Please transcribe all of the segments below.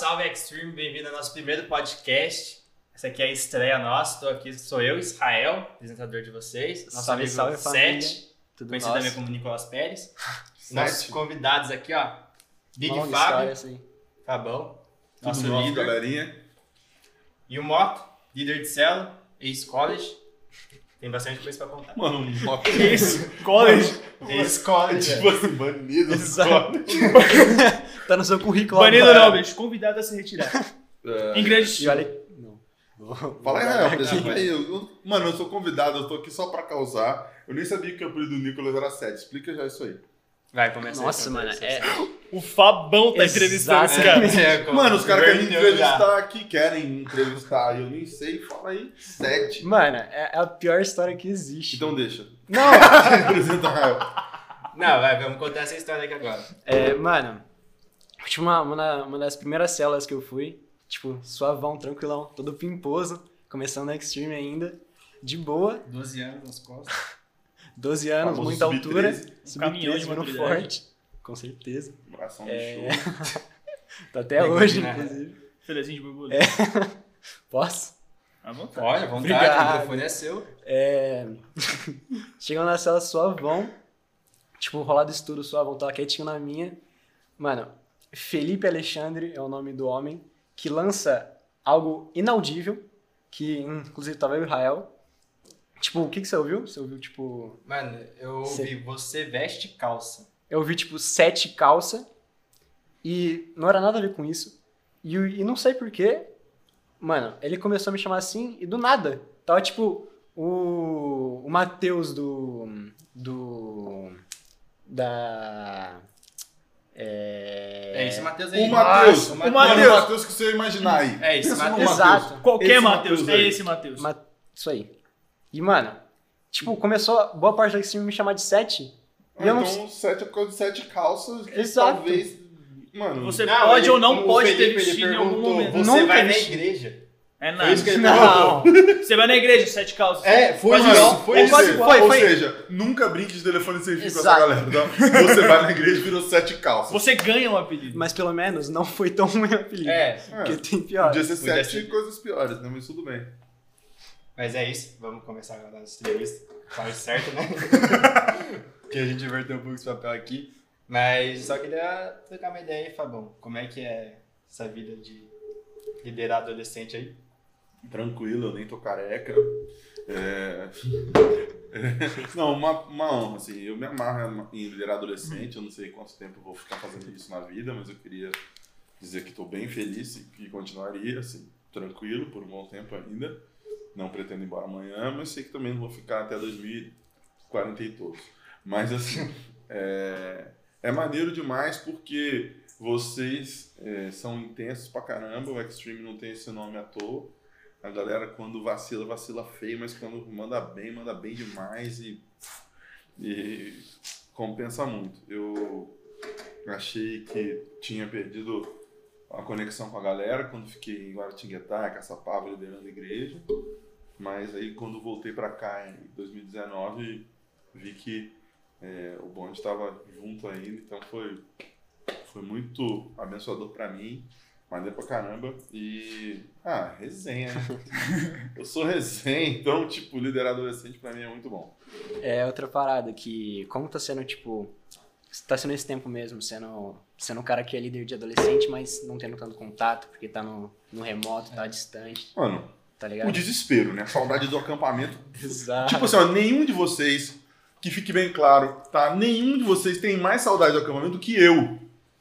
salve Extreme, bem-vindo ao nosso primeiro podcast. Essa aqui é a estreia nossa, estou aqui, sou eu, Israel, apresentador de vocês. Nosso Salve, amigo salve, família. Sete, Tudo conhecido nosso. também como Nicolas Pérez. Nossos convidados aqui, ó, Big Longa Fábio, aí. Fabão, Tudo nosso nosso, líder. galerinha. E o Moto, líder de celo, ex-college. Tem bastante coisa pra contar. Mano, moto. Isso, college. Ex-college, Tipo assim, banido. Exato. Tá no seu currículo. Banido não, bicho. Convidado a se retirar. É, Em grande E olha. Não. Fala aí, Rael, aí. Eu- Mano, eu sou convidado, eu tô aqui só pra causar. Eu nem sabia que o apelido do Nicolas era 7. Explica já isso aí. Vai, começa aí, Nossa, conta mano, aí, é. O Fabão tá entrevistando esse cara. É, Mano, os caras querem me Inverteu já. entrevistar aqui, querem me entrevistar. Eu nem sei, fala aí. 7. Mano, é a pior história que existe. Então deixa. Não! Apresenta. Não, vai, vamos contar essa história aqui agora. É, mano, tipo, uma, uma, uma das primeiras celas que eu fui, tipo, suavão, tranquilão, todo pimposo, começando na Extreme ainda, de boa, 12 anos nas costas. 12 anos, Famoso muita altura, sub-13. caminhão de sub-13 vindo maturidade. forte, com certeza. Bração do É. show. Tá até Tem hoje, combinar. inclusive. Felezinho de borbulha. Posso? À vontade. Olha, vontade, Obrigado. o microfone é seu. É... Chegando na cela suavão, tipo, rolado estudo suavão, tava quietinho na minha. Mano, Felipe Alexandre é o nome do homem que lança algo inaudível, que inclusive tava eu e o Israel. Tipo, o que, que você ouviu? Você ouviu, tipo... Mano, eu ouvi você veste calça. Eu ouvi, tipo, sete calça e não era nada a ver com isso. E, e não sei porquê, mano, ele começou a me chamar assim e do nada. Tava, tipo, o, o Matheus do... do... da... É, É... esse Matheus aí. O Matheus. O O Mano, Matheus. o Matheus que você imaginar aí. É esse Matheus. Exato. Qualquer Matheus. É aí. esse Matheus. Ma- Isso aí. E, mano, tipo, começou boa parte da stream me chamar de sete. E eu Ah, não então, 7 é por causa de 7 calças que Exato. talvez. Mano, Você Não, pode ele- ou não pode Felipe, ter vestido em algum momento. Você Nunca vai na igreja? É Foi isso que nada. ele Não! Você vai na igreja, sete calças. É, foi Mano, isso. ou, Foi isso. seja, Foi, ou foi. seja, nunca brinque de telefone sem fio com essa galera. Tá? Você vai na igreja e virou 7 calças. Você ganha um apelido. Mas pelo menos não foi tão ruim o apelido. É, Porque tem pior. Podia ser Podia 7 ser. coisas piores, né? Mas tudo bem. mas é isso. Vamos começar agora a nossa entrevista. Faz certo, né? Porque a gente inverteu um pouco esse papel aqui. Mas só queria trocar uma ideia aí, Fabão. Como é que é essa vida de liderar adolescente aí? Tranquilo, eu nem tô careca. É... Não, uma, uma honra, assim. Eu me amarro em liderar adolescente. Eu não sei quanto tempo vou ficar fazendo isso na vida, mas eu queria dizer que estou bem feliz e que continuaria, assim, tranquilo por um bom tempo ainda. Não pretendo ir embora amanhã, mas sei que também não vou ficar até 2040 e todos. Mas, assim, é, é maneiro demais porque vocês é, são intensos pra caramba. O Extreme não tem esse nome à toa. A galera, quando vacila, vacila feio, mas quando manda bem, manda bem demais e, e compensa muito. Eu achei que tinha perdido a conexão com a galera quando fiquei em Guaratinguetá, Caçapava, liderando a igreja. Mas aí, quando voltei pra cá em 2019, vi que é, o bonde estava junto ainda, então foi, foi muito abençoador pra mim. Maneiro pra caramba. E. Ah, resenha, né? Eu sou resenha, então, tipo, liderar adolescente pra mim é muito bom. É outra parada que, como tá sendo, tipo, tá sendo esse tempo mesmo, sendo, sendo um cara que é líder de adolescente, mas não tendo tanto contato, porque tá no, no remoto, tá distante, Mano, tá o ligado? desespero, né? A saudade do acampamento. Exato. Tipo assim, ó, nenhum de vocês, que fique bem claro, tá? Nenhum de vocês tem mais saudade do acampamento do que eu,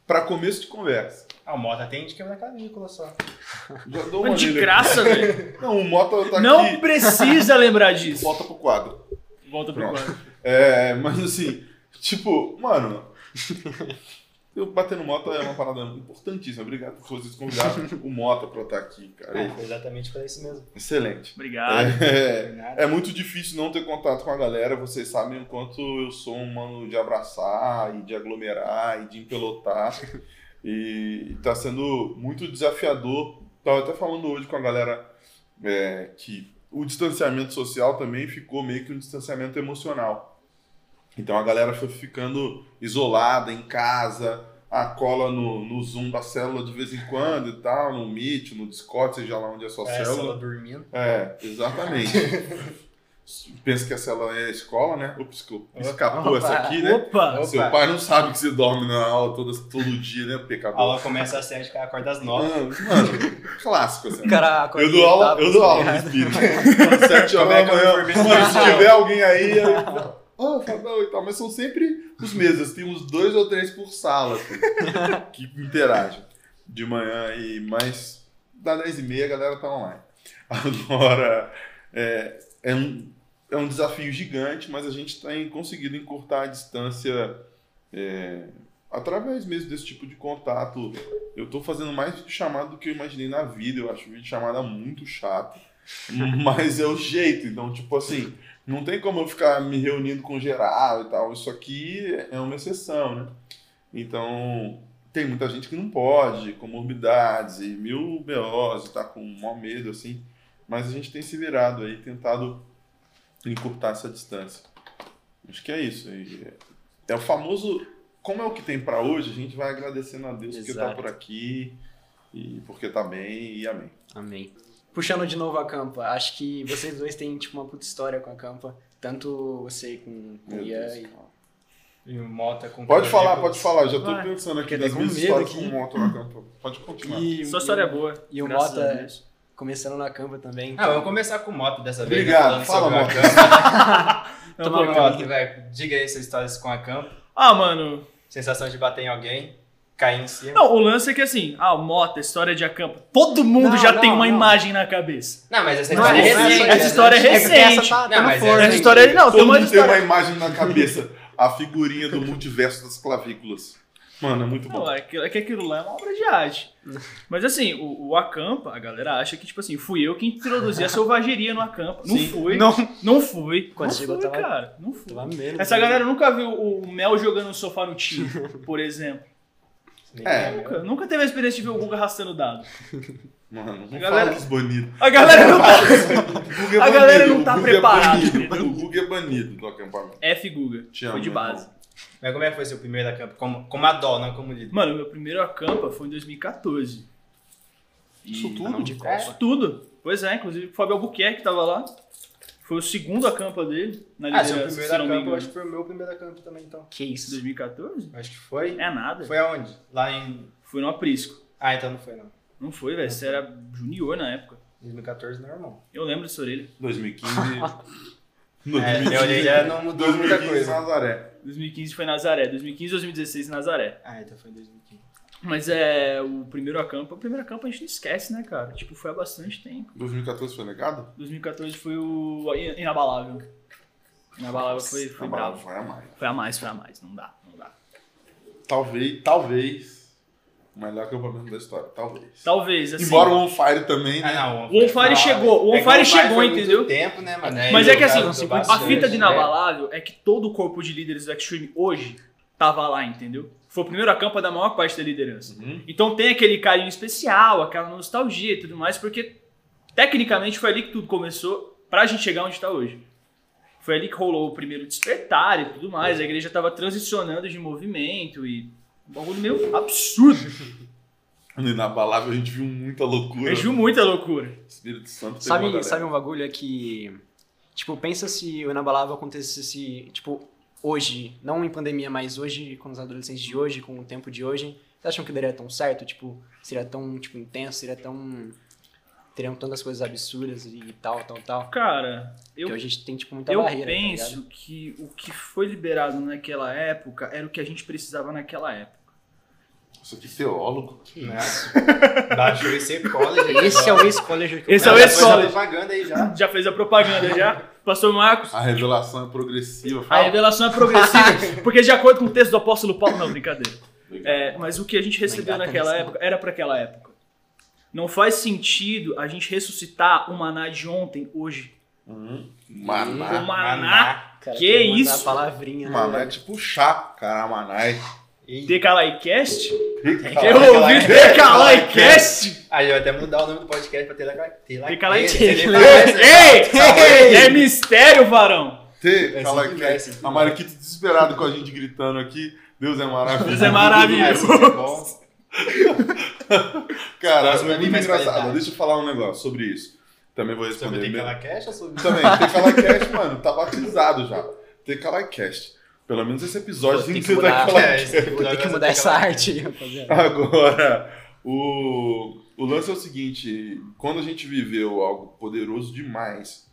pra começo de conversa. Ah, o Mota tem de quebrar clavícula só. Já dou uma de aqui. graça, velho. Não, o Mota tá Não aqui. precisa lembrar disso. Volta pro quadro. Volta pro Pronto. quadro. É, mas assim, tipo, mano. Eu bater no Mota é uma parada importantíssima. Obrigado por vocês convidarem o Mota pra estar aqui, cara. É, foi exatamente pra isso mesmo. Excelente. Obrigado. É, Nada. é muito difícil não ter contato com a galera. Vocês sabem o quanto eu sou um mano de abraçar e de aglomerar e de empelotar. E tá sendo muito desafiador. Tava até falando hoje com a galera é, que o distanciamento social também ficou meio que um distanciamento emocional. Então a galera foi ficando isolada em casa, a cola no, no Zoom da célula de vez em quando e tal, no Meet, no Discord, seja lá onde é a sua É, célula. célula dormindo. É, exatamente. Pensa que a célula é a escola, né? Ops, escapou Opa. essa aqui, né? Opa! Opa. Seu pai não sabe que você dorme na aula todo, todo dia, né? A Pecador. aula começa às 7, cara acorda às 9. Mano, mano, clássico, assim. Cara, Eu dou aula, eu dou aula no espírito. Sete horas da é eu manhã. Mano, se tiver alguém aí. aí Ô, Fabão e tal, mas são sempre os mesmos. Tem uns dois ou três por sala assim, que interagem de manhã e mais da 10 e meia a galera tá online. Agora, é, é, um, é um desafio gigante, mas a gente tem conseguido encurtar a distância é, através mesmo desse tipo de contato. Eu tô fazendo mais videochamada do que eu imaginei na vida. Eu acho videochamada muito chato. Mas é o jeito. Então, tipo assim, não tem como eu ficar me reunindo com geral e tal. Isso aqui é uma exceção, né? Então, tem muita gente que não pode, comorbidades e mil BOs, tá com maior medo, assim. Mas a gente tem se virado aí, tentado encurtar essa distância. Acho que é isso. É, o famoso. Como é o que tem pra hoje, a gente vai agradecendo a Deus porque tá Exato. por aqui e porque tá bem e amém. Amém. Puxando de novo a Campa, acho que vocês dois têm tipo uma puta história com a Campa. Tanto você com com o Ian Deus. e... E o Mota com Pode falar, pode falar. Já tô Vai. pensando aqui das minhas medo histórias aqui. com moto na campo. Pode continuar. e Sua história é boa. E o Mota Deus. Começando na Campa também. Ah, vamos começar com o Mota dessa vez. Obrigado, né, fala, campo. Não, Toma caminha. vai, diga aí suas histórias com a campo. Ah, mano. Sensação de bater em alguém, cair em cima. Não, o lance é que assim, ah, Mota, história de acampo. Todo mundo Não, já não, tem uma não. imagem na cabeça. Não, mas essa Não, história é recente. essa história é né? É recente. tá, tá Não, mas forno. essa história é. Não, tem Todo uma mundo tem uma história. imagem na cabeça. A figurinha do multiverso das clavículas. Mano, é muito bom. Não, é que, é que aquilo lá é uma obra de arte. Mas assim, o, o Acampa, a galera acha que, tipo assim, fui eu que introduzi a selvageria no Acampa. Não Sim. fui. Não. Não fui. Quando não chegou, fui, tava- cara. Não fui. Tava menos. Essa né? galera nunca viu o Mel jogando no sofá no time, por exemplo. É. Nunca, nunca teve a experiência de ver o Guga arrastando dado. Mano, não A galera- fala dos banidos. A galera não tá. É A galera não tá preparada, É entendeu? O Guga é banido do acampamento. F Guga. Te Foi amo, de meu base. Irmão. Mas como é que foi seu primeiro campo? Como, como a dó, não como líder. Mano, meu primeiro acampa foi em 2014. E- Isso tudo? Não, de É. Copa. Tudo. Pois é, inclusive o Fábio Albuquerque tava lá. Foi o segundo acampa dele na Ah, seu liderança, primeiro se não me campo, eu engano. acho que foi o meu primeiro campo também, então. Que isso. 2014? Acho que foi. É nada. Foi aonde? Lá em. Fui no Aprisco. Ah, então não foi não. Não foi, velho. Você era junior na época. 2014 normal. Eu lembro dessa orelha. 2015. É, minha orelha não mudou muita 2015 coisa. Nazaré. 2015 foi Nazaré. 2015 2016 Nazaré. Ah, então foi em 2015. Mas é o primeiro acampa. O primeiro acampa a gente não esquece, né, cara? Tipo, foi há bastante tempo. 2014 foi legado? 2014 foi o Inabalável. Inabalável foi, foi bravo. Foi a mais. Foi a mais, foi a mais. Não dá, não dá. Talvez, talvez. O melhor acampamento da história. Talvez. Talvez, assim. Embora o On Fire também, né? Ah, não. O On Fire chegou, o On É que Fire chegou, entendeu? Muito tempo, né, mano? Mas é que o assim, a fita de né? Inabalável é que todo o corpo de líderes do Extreme hoje tava lá, entendeu? Foi o primeiro acampa da maior parte da liderança. Uhum. Então tem aquele carinho especial, aquela nostalgia e tudo mais, porque tecnicamente foi ali que tudo começou pra gente chegar onde tá hoje. Foi ali que rolou o primeiro despertar e tudo mais, a igreja tava transicionando de movimento e um bagulho meio absurdo. No Inabalável a gente viu muita loucura. Eu viu muita loucura. Espírito Santo a Sabe, sabe um bagulho é que. Tipo, pensa se o Inabalável acontecesse, tipo, hoje, não em pandemia, mas hoje, com os adolescentes de hoje, com o tempo de hoje. Vocês acham que daria tão certo? Tipo, seria tão, tipo, intenso, seria tão. Teriam tantas coisas absurdas e tal, tal, tal. Cara, eu Porque a gente tem, tipo, muita Eu barreira. tá penso ligado? que o que foi liberado naquela época era o que a gente precisava naquela época. Isso aqui teólogo. Né? Baixou esse college. aqui, Esse é o ex-college que Esse é o Já ex- foi college. propaganda aí já. Já fez a propaganda já? Pastor Marcos? A revelação é progressiva. A Fala. revelação é progressiva, porque de acordo com o texto do apóstolo Paulo, não, brincadeira. É, mas o que a gente recebeu engata naquela época era para aquela época. Não faz sentido a gente ressuscitar o maná de ontem, hoje. Uhum. O Maná. maná, Cara, Que mandar isso? a palavrinha. Maná né? é tipo chá, caramanai. Decalaicast? Cala- Eu ouvi Decalaicast? Aí eu até mudar o nome do podcast pra. Decalaicast. Ei! Ei! É mistério, varão! É que A. Mariquita desesperado com a gente gritando aqui. Deus é maravilhoso. Deus é maravilhoso. Bom. Cara, é é muito engraçado. Deixa eu falar um negócio sobre isso. Também vou Sobre responder. aquela cash ou sobre... Também, Tecalacast, mano, tá batizado já. Tecalacast. Pelo menos esse episódio Pô, tem tem que que ser mudar. Tecalacast. É, Tem que mudar essa arte. Agora, o, o lance é o seguinte: quando a gente viveu algo poderoso demais,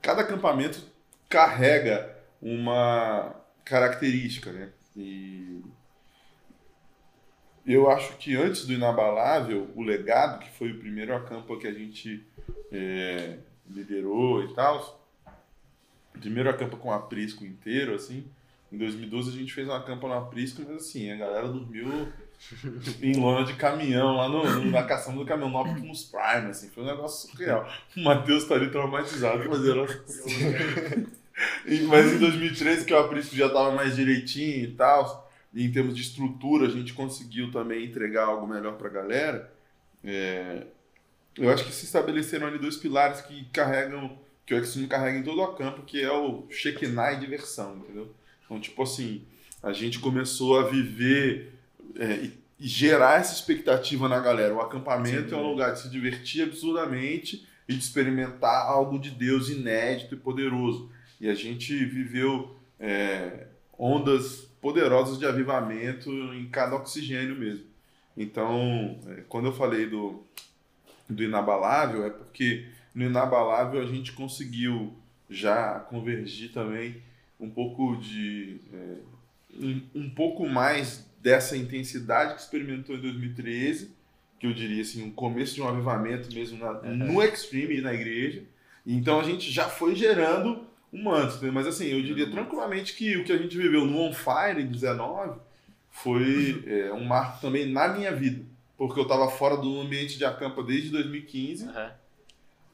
cada acampamento carrega uma característica, né? E eu acho que antes do Inabalável, o legado, que foi o primeiro acampa que a gente é, liderou e tal, o primeiro acampa com aprisco inteiro, assim, em 2012 a gente fez um acampa no aprisco, mas assim, a galera dormiu em lona de caminhão, lá no, na caçamba do caminhão, no Optimus Prime, assim, foi um negócio surreal. O Matheus tá ali traumatizado, mas era... Mas em 2013, que o aprisco já tava mais direitinho e tal, e em termos de estrutura, a gente conseguiu também entregar algo melhor pra galera, é, eu acho que se estabeleceram ali dois pilares que carregam, que o Extreme carrega em todo o campo, que é o Shekinah e diversão, entendeu? Então, tipo assim, a gente começou a viver é, e, e gerar essa expectativa na galera. O acampamento Sim. é um lugar de se divertir absurdamente e de experimentar algo de Deus inédito e poderoso. E a gente viveu é, ondas poderosas de avivamento em cada oxigênio mesmo. Então, é, quando eu falei do, do inabalável, é porque no inabalável a gente conseguiu já convergir também um pouco de é, um, um pouco mais dessa intensidade que experimentou em 2013, que eu diria assim, um começo de um avivamento mesmo na- no Extreme e na igreja. Então a gente já foi gerando um manto, entendeu? mas assim, eu diria tranquilamente que o que a gente viveu no On Fire em 19 foi é, um marco também na minha vida, porque eu estava fora do ambiente de acampa desde 2015 Aham.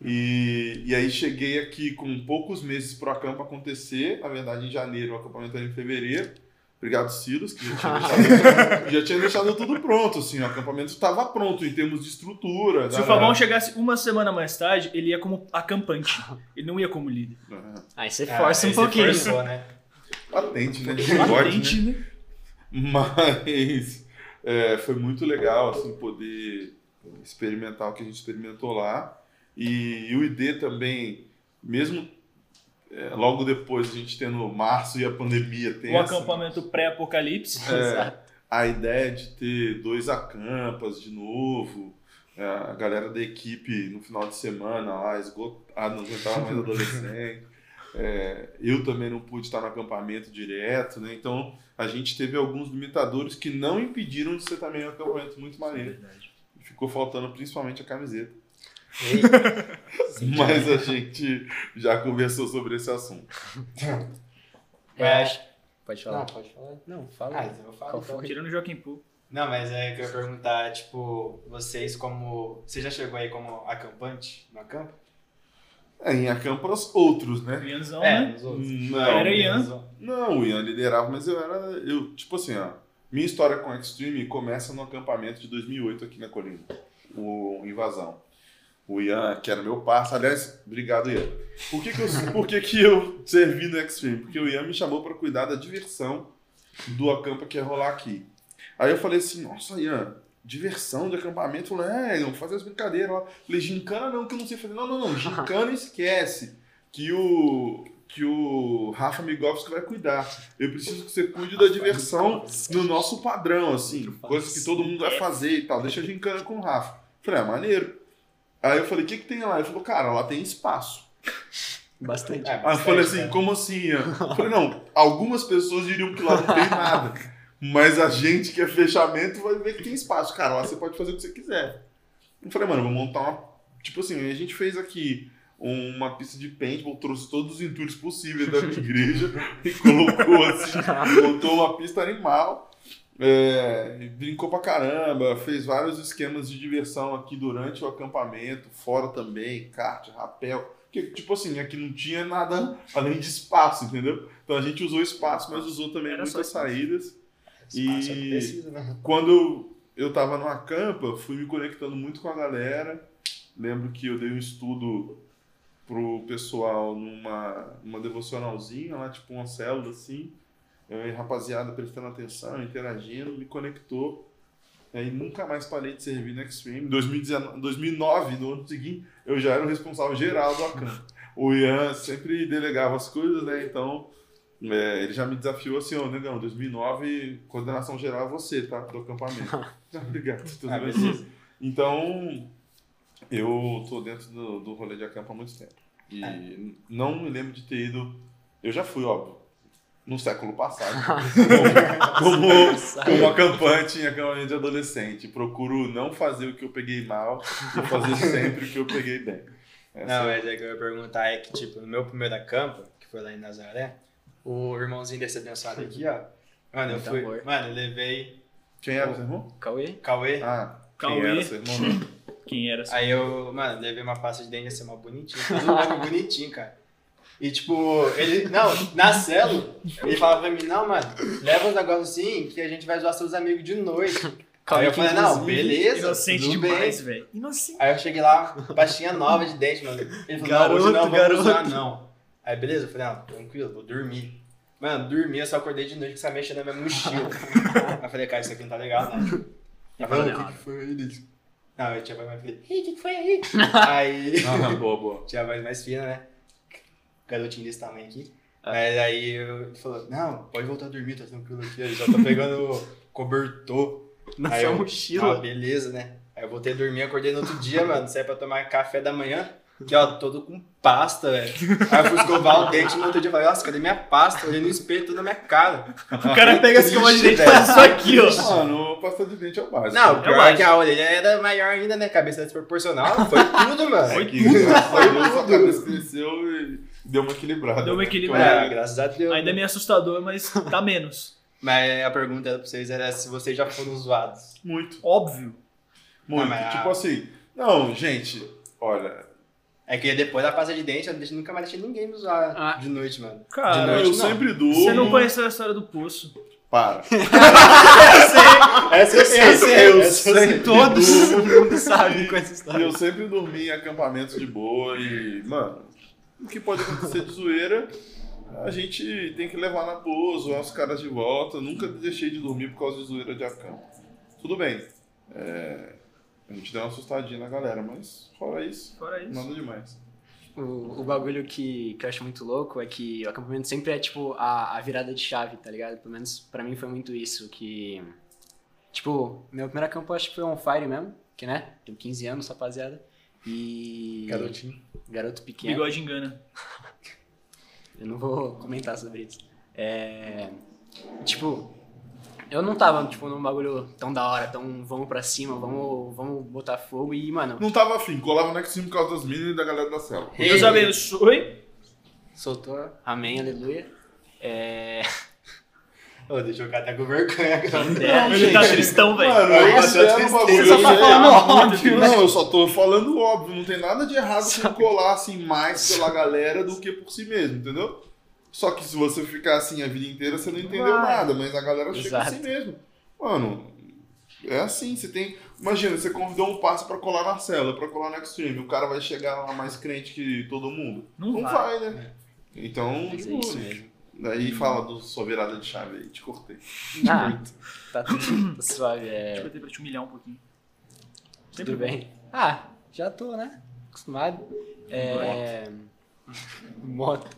E, e aí cheguei aqui com poucos meses para o acampa acontecer, na verdade em janeiro, o acampamento era em fevereiro. Obrigado, Silas, que já tinha deixado, já tinha deixado tudo pronto, assim, o acampamento estava pronto em termos de estrutura. Se o da- Fabão chegasse uma semana mais tarde, ele ia como acampante. Ele não ia como líder. É, Aí você Ah, força um aí você pouquinho. forçou, né? Patente, né? Latente, né? né? Mas é, foi muito legal, assim, poder experimentar o que a gente experimentou lá. E, o ID também, mesmo é, logo depois a gente tendo março e a pandemia O tensa, acampamento pré-apocalipse. É, a ideia de ter dois acampas de novo, é, a galera da equipe no final de semana lá, esgotada, não aguentava mais adolescente. É, eu também não pude estar no acampamento direto, né? Então a gente teve alguns limitadores que não impediram de ser também um acampamento muito maneiro. Ficou faltando principalmente a camiseta. Mas a gente já conversou sobre esse assunto. Mas... Pode falar. Não, pode falar. Não, fala. Ah, então eu falo. Então. Tirando o Joaquim Poo. Não, mas é que eu ia perguntar, tipo, vocês como... Você já chegou aí como acampante no acampo? É, em acampas outros, né? O Ianzão, É, né? nos outros. Não, Era Ian. Não, o Ian liderava, mas eu era. Eu, tipo assim, ó. Minha história com Extreme começa no acampamento de 2008 aqui na colina. O Invasão. O Ian, que era meu parceiro. Aliás, obrigado, Ian. Por que, que, eu, por que, que eu servi no Extreme? Porque o Ian me chamou para cuidar da diversão do acampa que ia rolar aqui. Aí eu falei assim: nossa, Ian, diversão de acampamento? Eu falei, é, vamos fazer as brincadeiras lá. Falei, gincana não, que eu não sei fazer. Não, não, não, gincana esquece. Que o, que o Rafa Migovski vai cuidar. Eu preciso que você cuide da diversão no nosso padrão, assim. Coisas que todo mundo vai fazer e tal. Deixa a gincana com o Rafa. Falei, ah, maneiro. Aí eu falei, o que, que tem lá? Ele falou, cara, lá tem espaço. Bastante. É, Aí eu falei assim, né? como assim? Eu falei, não, algumas pessoas diriam que lá não tem nada. Mas a gente que é fechamento vai ver que tem espaço. Cara, lá você pode fazer o que você quiser. Eu falei, mano, vou montar uma. Tipo assim, a gente fez aqui uma pista de paintball, trouxe todos os entulhos possíveis da minha igreja e colocou assim, montou uma pista animal. É, brincou pra caramba, fez vários esquemas de diversão aqui durante o acampamento, fora também, kart, rapel. Que, tipo assim, aqui não tinha nada além de espaço, entendeu? Então a gente usou espaço, mas usou também Era muitas saídas. Espaço é E- precisa, né? Quando eu tava no acampa, fui me conectando muito com a galera. Lembro que eu dei um estudo pro pessoal numa, numa devocionalzinha lá, tipo uma célula assim. Eu rapaziada prestando atenção, interagindo, me conectou. E aí nunca mais parei de servir no Extreme. Em 2019, 2009, no ano seguinte, eu já era o responsável geral do Acan. O Ian sempre delegava as coisas, né? Então, é, ele já me desafiou assim, ô, negão, 2009, coordenação geral é você, tá? Do acampamento. Ah, Obrigado. tudo Ah, bem. Então, eu tô dentro do, do rolê de acampo há muito tempo. E É. não me lembro de ter ido. Eu já fui, óbvio, no século passado, como, como, como acampante em acampamento de adolescente. Procuro não fazer o que eu peguei mal e fazer sempre o que eu peguei bem. Essa Não, é- mas é que eu ia perguntar é que, tipo, no meu primeiro acampo, que foi lá em Nazaré, o irmãozinho desse abençoado aqui, ó. Mano, eu Muito fui. amor. Mano, eu levei Quem era o seu irmão? Cauê? Cauê. Ah, quem Cauê. era seu irmão? Quem era? assim? Aí eu, mano, levei uma pasta de dente assim, mó bonitinho. Todo mundo bonitinho, cara. E tipo, ele. Não, na célula, ele falava pra mim, não, mano, leva uns negócios assim que a gente vai zoar seus amigos de noite. Aí eu falei, não, beleza. Inocente demais, velho. Inocente. Aí eu cheguei lá, pastinha nova de dente, mano. Ele falou, não, hoje Garoto, não, vamos garoto. usar, não. Aí beleza, eu falei, não, tranquilo, vou dormir. Mano, dormi, eu só acordei de noite com essa mexa na minha mochila. Aí eu falei, cara, isso aqui não tá legal, né? Aí falou, o que, que foi aí, Liz? Não, eu tinha voz mais fina. Ei, o que, que foi aí? aí, Ah, boa, boa. tinha a voz mais fina, né? Garotinho desse tamanho aqui. Mas aí eu- ele falou, não, pode voltar a dormir, tá tranquilo aqui. Eu já tô pegando cobertor. Na Aí sua eu- Ah, mochila. beleza, né? Aí eu voltei a dormir, acordei no outro dia, mano. Saí pra tomar café da manhã. Que, ó, todo com pasta, velho. Aí eu fui escovar o dente no outro dia. Falei, nossa, cadê minha pasta? Olhei no espelho, tudo na minha cara. O cara pega essa escova de dente e faz isso aqui, ó. Mano, pasta de dente é o básico. Não, o pior é que a orelha era maior ainda, né? Cabeça desproporcional. Foi tudo, mano. É que, graças a Deus, a cabeça cresceu e deu uma equilibrada. Deu uma né? equilibrada. É, graças a Deus. Ainda é meio assustador, mas tá menos. Mas a pergunta era pra vocês era se vocês já foram zoados. Muito, Óbvio. muito. Mas tipo a- assim, não, gente, olha, É que depois da pasta de dente, eu nunca mais deixei ninguém me zoar Ah. de noite, mano. Cara, De noite, eu não. sempre durmo. Você não conheceu a história do poço. Para. Essa eu sei, Eu sei, eu essa eu sei. Todo mundo sabe com essa E história. eu sempre dormi em acampamentos de boa e, mano, o que pode acontecer de zoeira, a gente tem que levar na boa, zoar os caras de volta. Nunca deixei de dormir por causa de zoeira de acampo. Tudo bem. é, a gente deu uma assustadinha na galera, mas fora isso, Fora isso. nada demais. O, o bagulho que, que eu acho muito louco é que o acampamento sempre é, tipo, a, a virada de chave, tá ligado? Pelo menos pra mim foi muito isso, que... Tipo, meu primeiro acampo eu acho que foi on fire mesmo, que, né? Tenho 15 anos, rapaziada. E... Garotinho. Garoto pequeno. Bigode engana. Eu não vou comentar sobre isso. É... Tipo, eu não tava, tipo, num bagulho tão da hora, tão vamos pra cima, vamos, vamos botar fogo e, mano... Não tava afim, colava no X por causa das meninas e da galera da cela. Deus abençoe. Soltou, amém, aleluia. É... Ô, deixa eu ficar até com vergonha. cara. Não, Ele tá tristão, velho. Mano, eu bateu sei a no tristeza. Você só tá falando óbvio. Não, eu só tô falando óbvio. Não tem nada de errado com colar assim mais pela galera do que por si mesmo, entendeu? Só que se você ficar assim a vida inteira, você não entendeu Vai. nada, mas a galera chega Exato. assim mesmo. Mano, é assim, você tem. Imagina, você convidou um passe pra colar na cela, pra colar no Extreme. O cara vai chegar lá mais crente que todo mundo? Não vai, vai. né? Então, Mas é isso mesmo. Daí fala do sua virada de chave aí, te cortei. Ah, tá tudo suave, é... eu ter pra te humilhar um pouquinho. Tudo bem. Ah, já tô, né? Acostumado. É... Moto.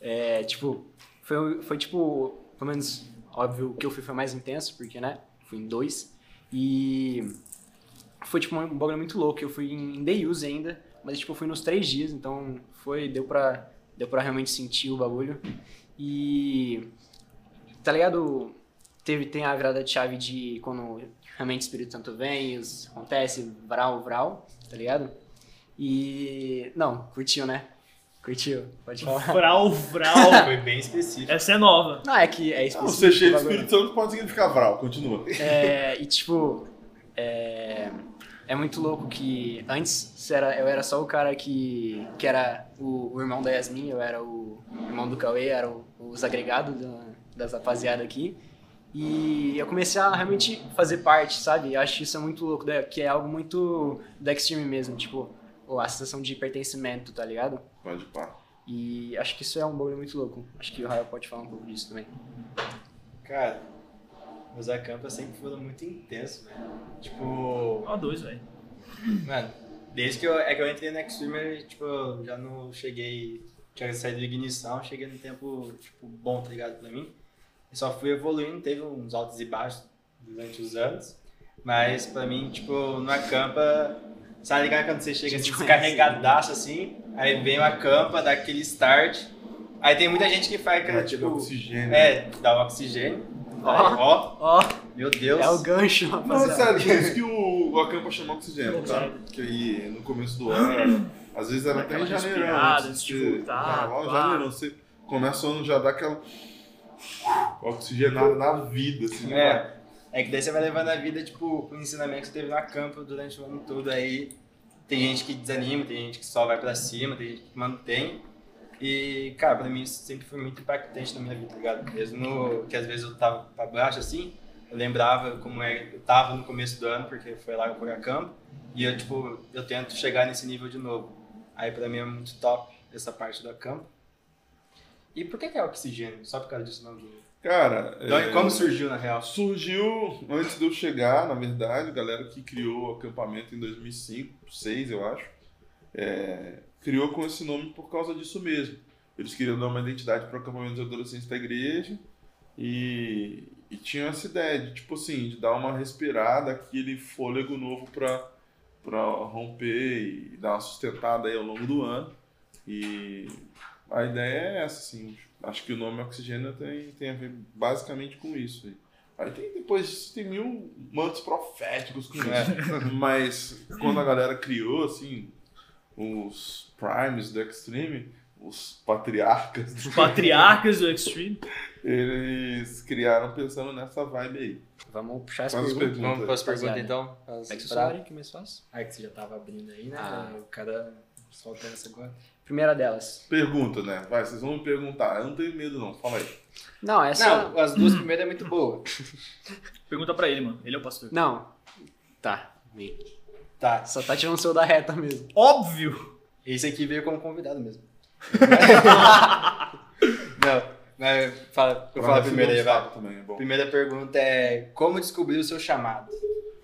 É, tipo, foi, foi tipo, pelo menos, óbvio, o que eu fui foi mais intenso, porque, né? Fui em dois. E foi, tipo, um bagulho muito louco. Eu fui em day use ainda, mas, tipo, eu fui nos três dias, então foi, deu pra, deu pra realmente sentir o bagulho. E, tá ligado? Teve, tem a virada de chave de quando realmente o Espírito Santo vem, os, acontece, vral, vral, tá ligado? E, não, curtiu, né? Curtiu, pode falar. Vral, vral. Foi bem específico. Essa é nova. Não, é que é Não, específico. ser cheio de. Espírito Santo pode significar Vral, continua. É, e tipo, é, é muito louco que antes era, eu era só o cara que, que era o, o irmão da Yasmin, eu era o irmão do Cauê, era o, os agregados da, das rapaziada aqui. E eu comecei a realmente fazer parte, sabe? Eu acho isso é muito louco, né? que é algo muito do Extreme mesmo. Tipo, a sensação de pertencimento, tá ligado? Pode pá. E acho que isso é um bagulho muito louco. Acho que o Raio pode falar um pouco disso também. Cara, meus acampas sempre foram muito intensos, velho. Tipo, Ó, dois, velho. mano, desde que eu, é que eu entrei no X-Streamer, tipo, eu já não cheguei, tinha saído de ignição, cheguei no tempo, tipo, bom, tá ligado, pra mim. E só fui evoluindo, teve uns altos e baixos durante os anos, mas pra mim, tipo, no acampa, sabe ligado quando você chega assim, descarregadaço assim, aí vem o acampa, dá aquele start, aí tem muita gente que faz, É, cara, tipo, tipo, oxigênio. é, dá o oxigênio, Ó. Ó, Ó, meu Deus. é o gancho, Não, é rapaziada. sério, por isso que o, o Acampa chamou oxigênio, tá? Que aí no começo do ano, às vezes era até em respirada, antes de voltar, pá. janeirão, você começa o ano já dá aquela oxigenada na vida, assim. né? É. É que daí você vai levando a vida, tipo, o ensinamento que você teve na campo durante o ano todo aí. Tem gente que desanima, tem gente que só vai pra cima, tem gente que mantém. E, cara, pra mim isso sempre foi muito impactante na minha vida, tá ligado? Mesmo no- que às vezes eu tava pra baixo, assim, eu lembrava como é, eu tava no começo do ano, porque foi lá que eu fui a campo. E eu, tipo, eu tento chegar nesse nível de novo. Aí pra mim é muito top essa parte do campo. E por que que é oxigênio? Só por causa disso não? Do... Cara, Então, é, Como surgiu na real? surgiu antes de eu chegar, na verdade, a galera que criou o acampamento em 2005, 2006, eu acho, é, criou com esse nome por causa disso mesmo. Eles queriam dar uma identidade para o acampamento dos adolescentes da igreja e, e tinham essa ideia de, tipo assim, de dar uma respirada, aquele fôlego novo para para romper e dar uma sustentada aí ao longo do ano. E a ideia é essa, assim. Acho que o nome oxigênio tem, tem a ver basicamente com isso. Aí, aí tem, depois disso tem mil mantos proféticos com isso. Mas quando a galera criou, assim, os primes do Extreme, os patriarcas, Os patriarcas do Extreme. eles criaram pensando nessa vibe aí. Vamos puxar as Faz perguntas. Vamos para as perguntas então? As aí que é mais fácil. Ah, que você já tava abrindo aí, né? Ah. O cara soltando essa agora. Primeira delas. Pergunta, né? Vai, vocês vão me perguntar. Eu não tenho medo, não. Fala aí. Não, essa. Não, as duas primeiras é muito boa. Pergunta pra ele, mano. Ele é o pastor. Não. Tá. vem. Tá. Só tá tirando o seu da reta mesmo. Óbvio! Esse aqui veio como convidado mesmo. Não, mas fala, eu falo a primeira aí, vai. também, é bom. Primeira pergunta é: Como descobrir o seu chamado?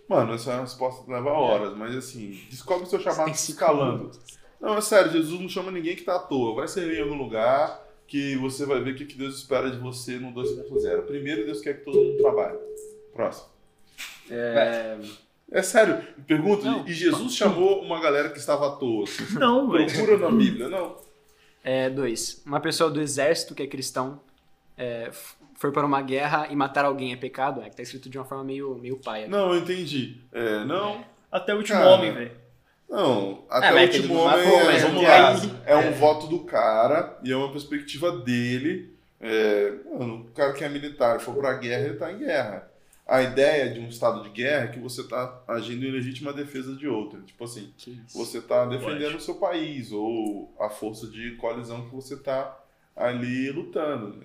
Mano, essa é uma resposta que leva horas, mas assim, descobre o seu chamado escalando. minutos. Não, é sério, Jesus não chama ninguém que tá à toa. Vai servir em algum lugar que você vai ver o que que Deus espera de você no 2.0. Primeiro, Deus quer que todo mundo trabalhe. Próximo. É, É sério, pergunta, Não. e Jesus chamou uma galera que estava à toa? assim? Não, velho. Procura na Bíblia, não. é, dois. Uma pessoa do exército que é cristão é, foi para uma guerra e matar alguém é pecado? É que tá escrito de uma forma meio, meio paia. Não, eu entendi. É, não, Até o último Cara. homem, velho. não. Até Ah, o último homem, matou, é, mas vamos entre lá, é um É. voto do cara e é uma perspectiva dele. É, mano, o cara que é militar for pra guerra, ele tá em guerra. A ideia de um estado de guerra é que você tá agindo em legítima defesa de outro. Tipo assim, você tá defendendo o seu país ou a força de coalizão que você tá ali lutando.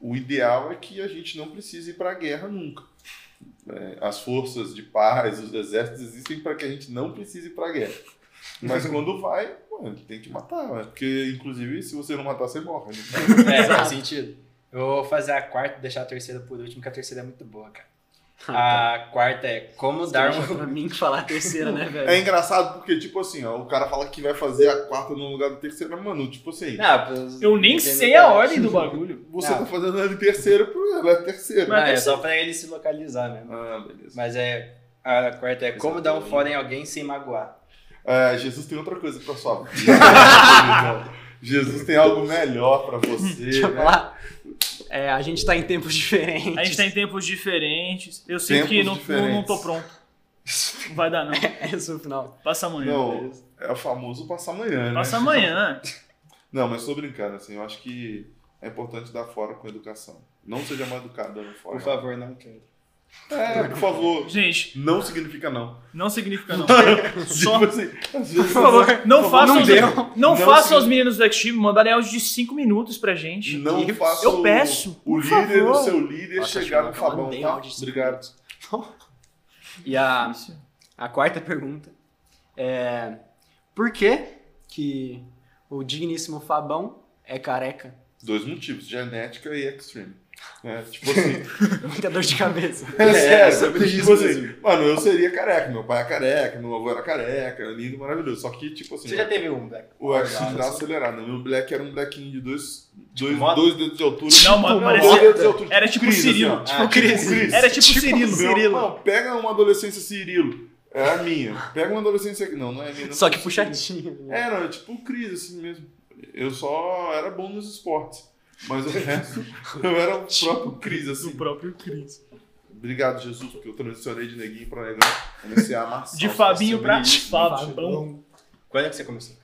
O ideal é que a gente não precise ir pra guerra nunca. É, as forças de paz, os exércitos existem para que a gente não precise ir pra guerra. Mas quando vai, mano, tem que matar, né? porque inclusive se você não matar, você morre. né? É, faz sentido. Eu vou fazer a quarta e deixar a terceira por último, que a terceira é muito boa, cara. A quarta é como dar Deixa um. pra mim falar a terceira, né, velho? É engraçado porque, tipo assim, ó, o cara fala que vai fazer a quarta no lugar da terceira, mano, tipo assim, Não, Eu nem sei a ordem do bagulho. você Não. tá fazendo ela de terceira por ela é terceira. Não, é só pra ele se localizar mesmo. Ah, beleza. Mas é. A quarta é como dar um fora em alguém sem magoar. É, Jesus tem outra coisa pra sua vida. Jesus tem algo melhor pra você. Deixa eu né? falar. É, a gente tá em tempos diferentes. A gente tá em tempos diferentes. Eu sinto Tempos que não, não, não tô pronto. Não vai dar, não. Esse é o final. Passa amanhã. Não, é o famoso passar amanhã, né? Passa amanhã. Não, mas tô brincando, assim, eu acho que é importante dar fora com educação. Não seja mal educado dando fora. Por favor, não quero. É, por favor. Gente, Não significa não. não significa não. Só, Tipo assim, Por favor. não façam não os, não Não façam os meninos do X-Team mandarem áudio de 5 minutos pra gente. Não Eu faça o- peço, o por líder favor. do seu líder Nossa, chegar no eu Fabão, tá? Obrigado. E a, a quarta pergunta é: Por que que o digníssimo Fabão é careca? Dois motivos, genética e extreme. É, tipo assim, Muita dor de cabeça. é, sério, sobre tipo isso assim, mesmo. mano, eu seria careca, meu pai é careca, meu avô era careca, lindo, maravilhoso. Só que, tipo assim, Você já teve um, Black? o X Ah, dá acelerado. Meu black era um blackinho de dois, dois, moto? dois dedos de altura. Não, mano, dois parecia- dedos de altura, era tipo Cris, Cirilo, assim, tipo Ah, Cris. Era tipo Cirilo. Meu, Não, pega uma adolescência Cirilo. É a minha. Pega uma adolescência. Não, não é a minha. não Só que é puxadinho. né? É, não, é tipo o Cris, assim mesmo. Eu só era bom nos esportes. Mas o resto, eu era o próprio Cris, O assim. próprio Cris. Obrigado, Jesus, porque eu transicionei de neguinho pra negão. Comecei a amassar. De Fabinho pra. Fabão. Quando é que você começou?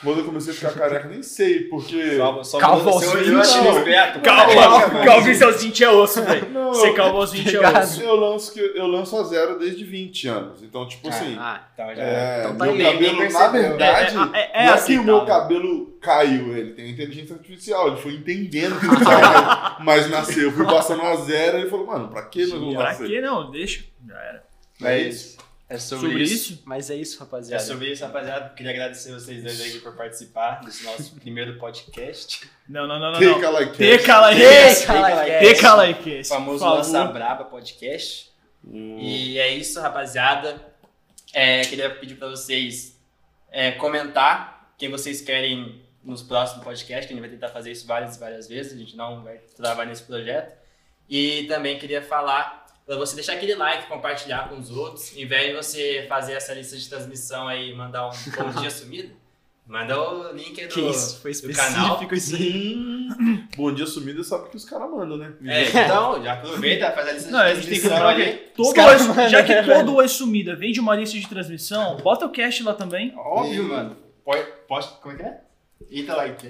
Quando eu comecei a ficar careca, nem sei, porque. Só, só Você olhou assim não. no espeto. Calma, calma, seus 20 é osso, velho. Não, Ser calvo aos 20 é osso. Eu lanço, que- eu lanço a zero desde 20 anos. Então, tipo assim. Ah, Então já. É, Então tá meu nem cabelo, na percebeu. verdade, É, é, é não é assim, que o meu calma. cabelo caiu, ele tem inteligência artificial, ele foi entendendo que não precisava, mas nasceu. Eu fui passando a zero e ele falou, mano, pra que nós vamos Pra nascer? que não? Deixa. Já era. Mas é sobre, Sobre isso. isso? mas é isso, É rapaziada. sobre isso, rapaziada. Queria agradecer vocês dois aí por participar desse nosso primeiro podcast. Não, não, não, não. Take não. a like Teca like Teca esse. like Teca like O esse. famoso favor. Braba Podcast. Hum, E é isso, rapaziada. É, queria pedir pra vocês é, comentar quem vocês querem nos próximos podcasts, que a gente vai tentar fazer isso várias e várias vezes, a gente não vai travar nesse projeto. E também queria falar pra você deixar aquele like, compartilhar com os outros, em vez de você fazer essa lista de transmissão aí, mandar um bom dia sumido, manda o link do, Que isso, foi do canal. isso aí. Bom dia sumido, sabe que os caras mandam, né? É, então, já aproveita, faz a lista Não, a de gente tem que transmissão lembrar que todo Os caras Oi- mandam, já que né, todo? Oi Sumida vem de uma lista de transmissão, bota o cast lá também. Óbvio, mano. Pode, pode, como é que é? Eita, like.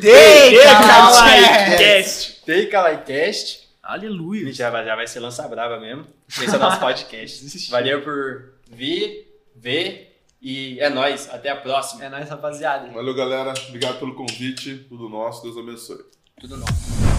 Teca like cast. Take a Likecast. Aleluia. Mentira, já, já vai ser lança brava mesmo. Esse é o nosso podcast. Valeu por vir, ver e é nóis. Até a próxima. É nóis, rapaziada. Valeu, galera. Obrigado pelo convite. Tudo nosso. Deus abençoe. Tudo nosso.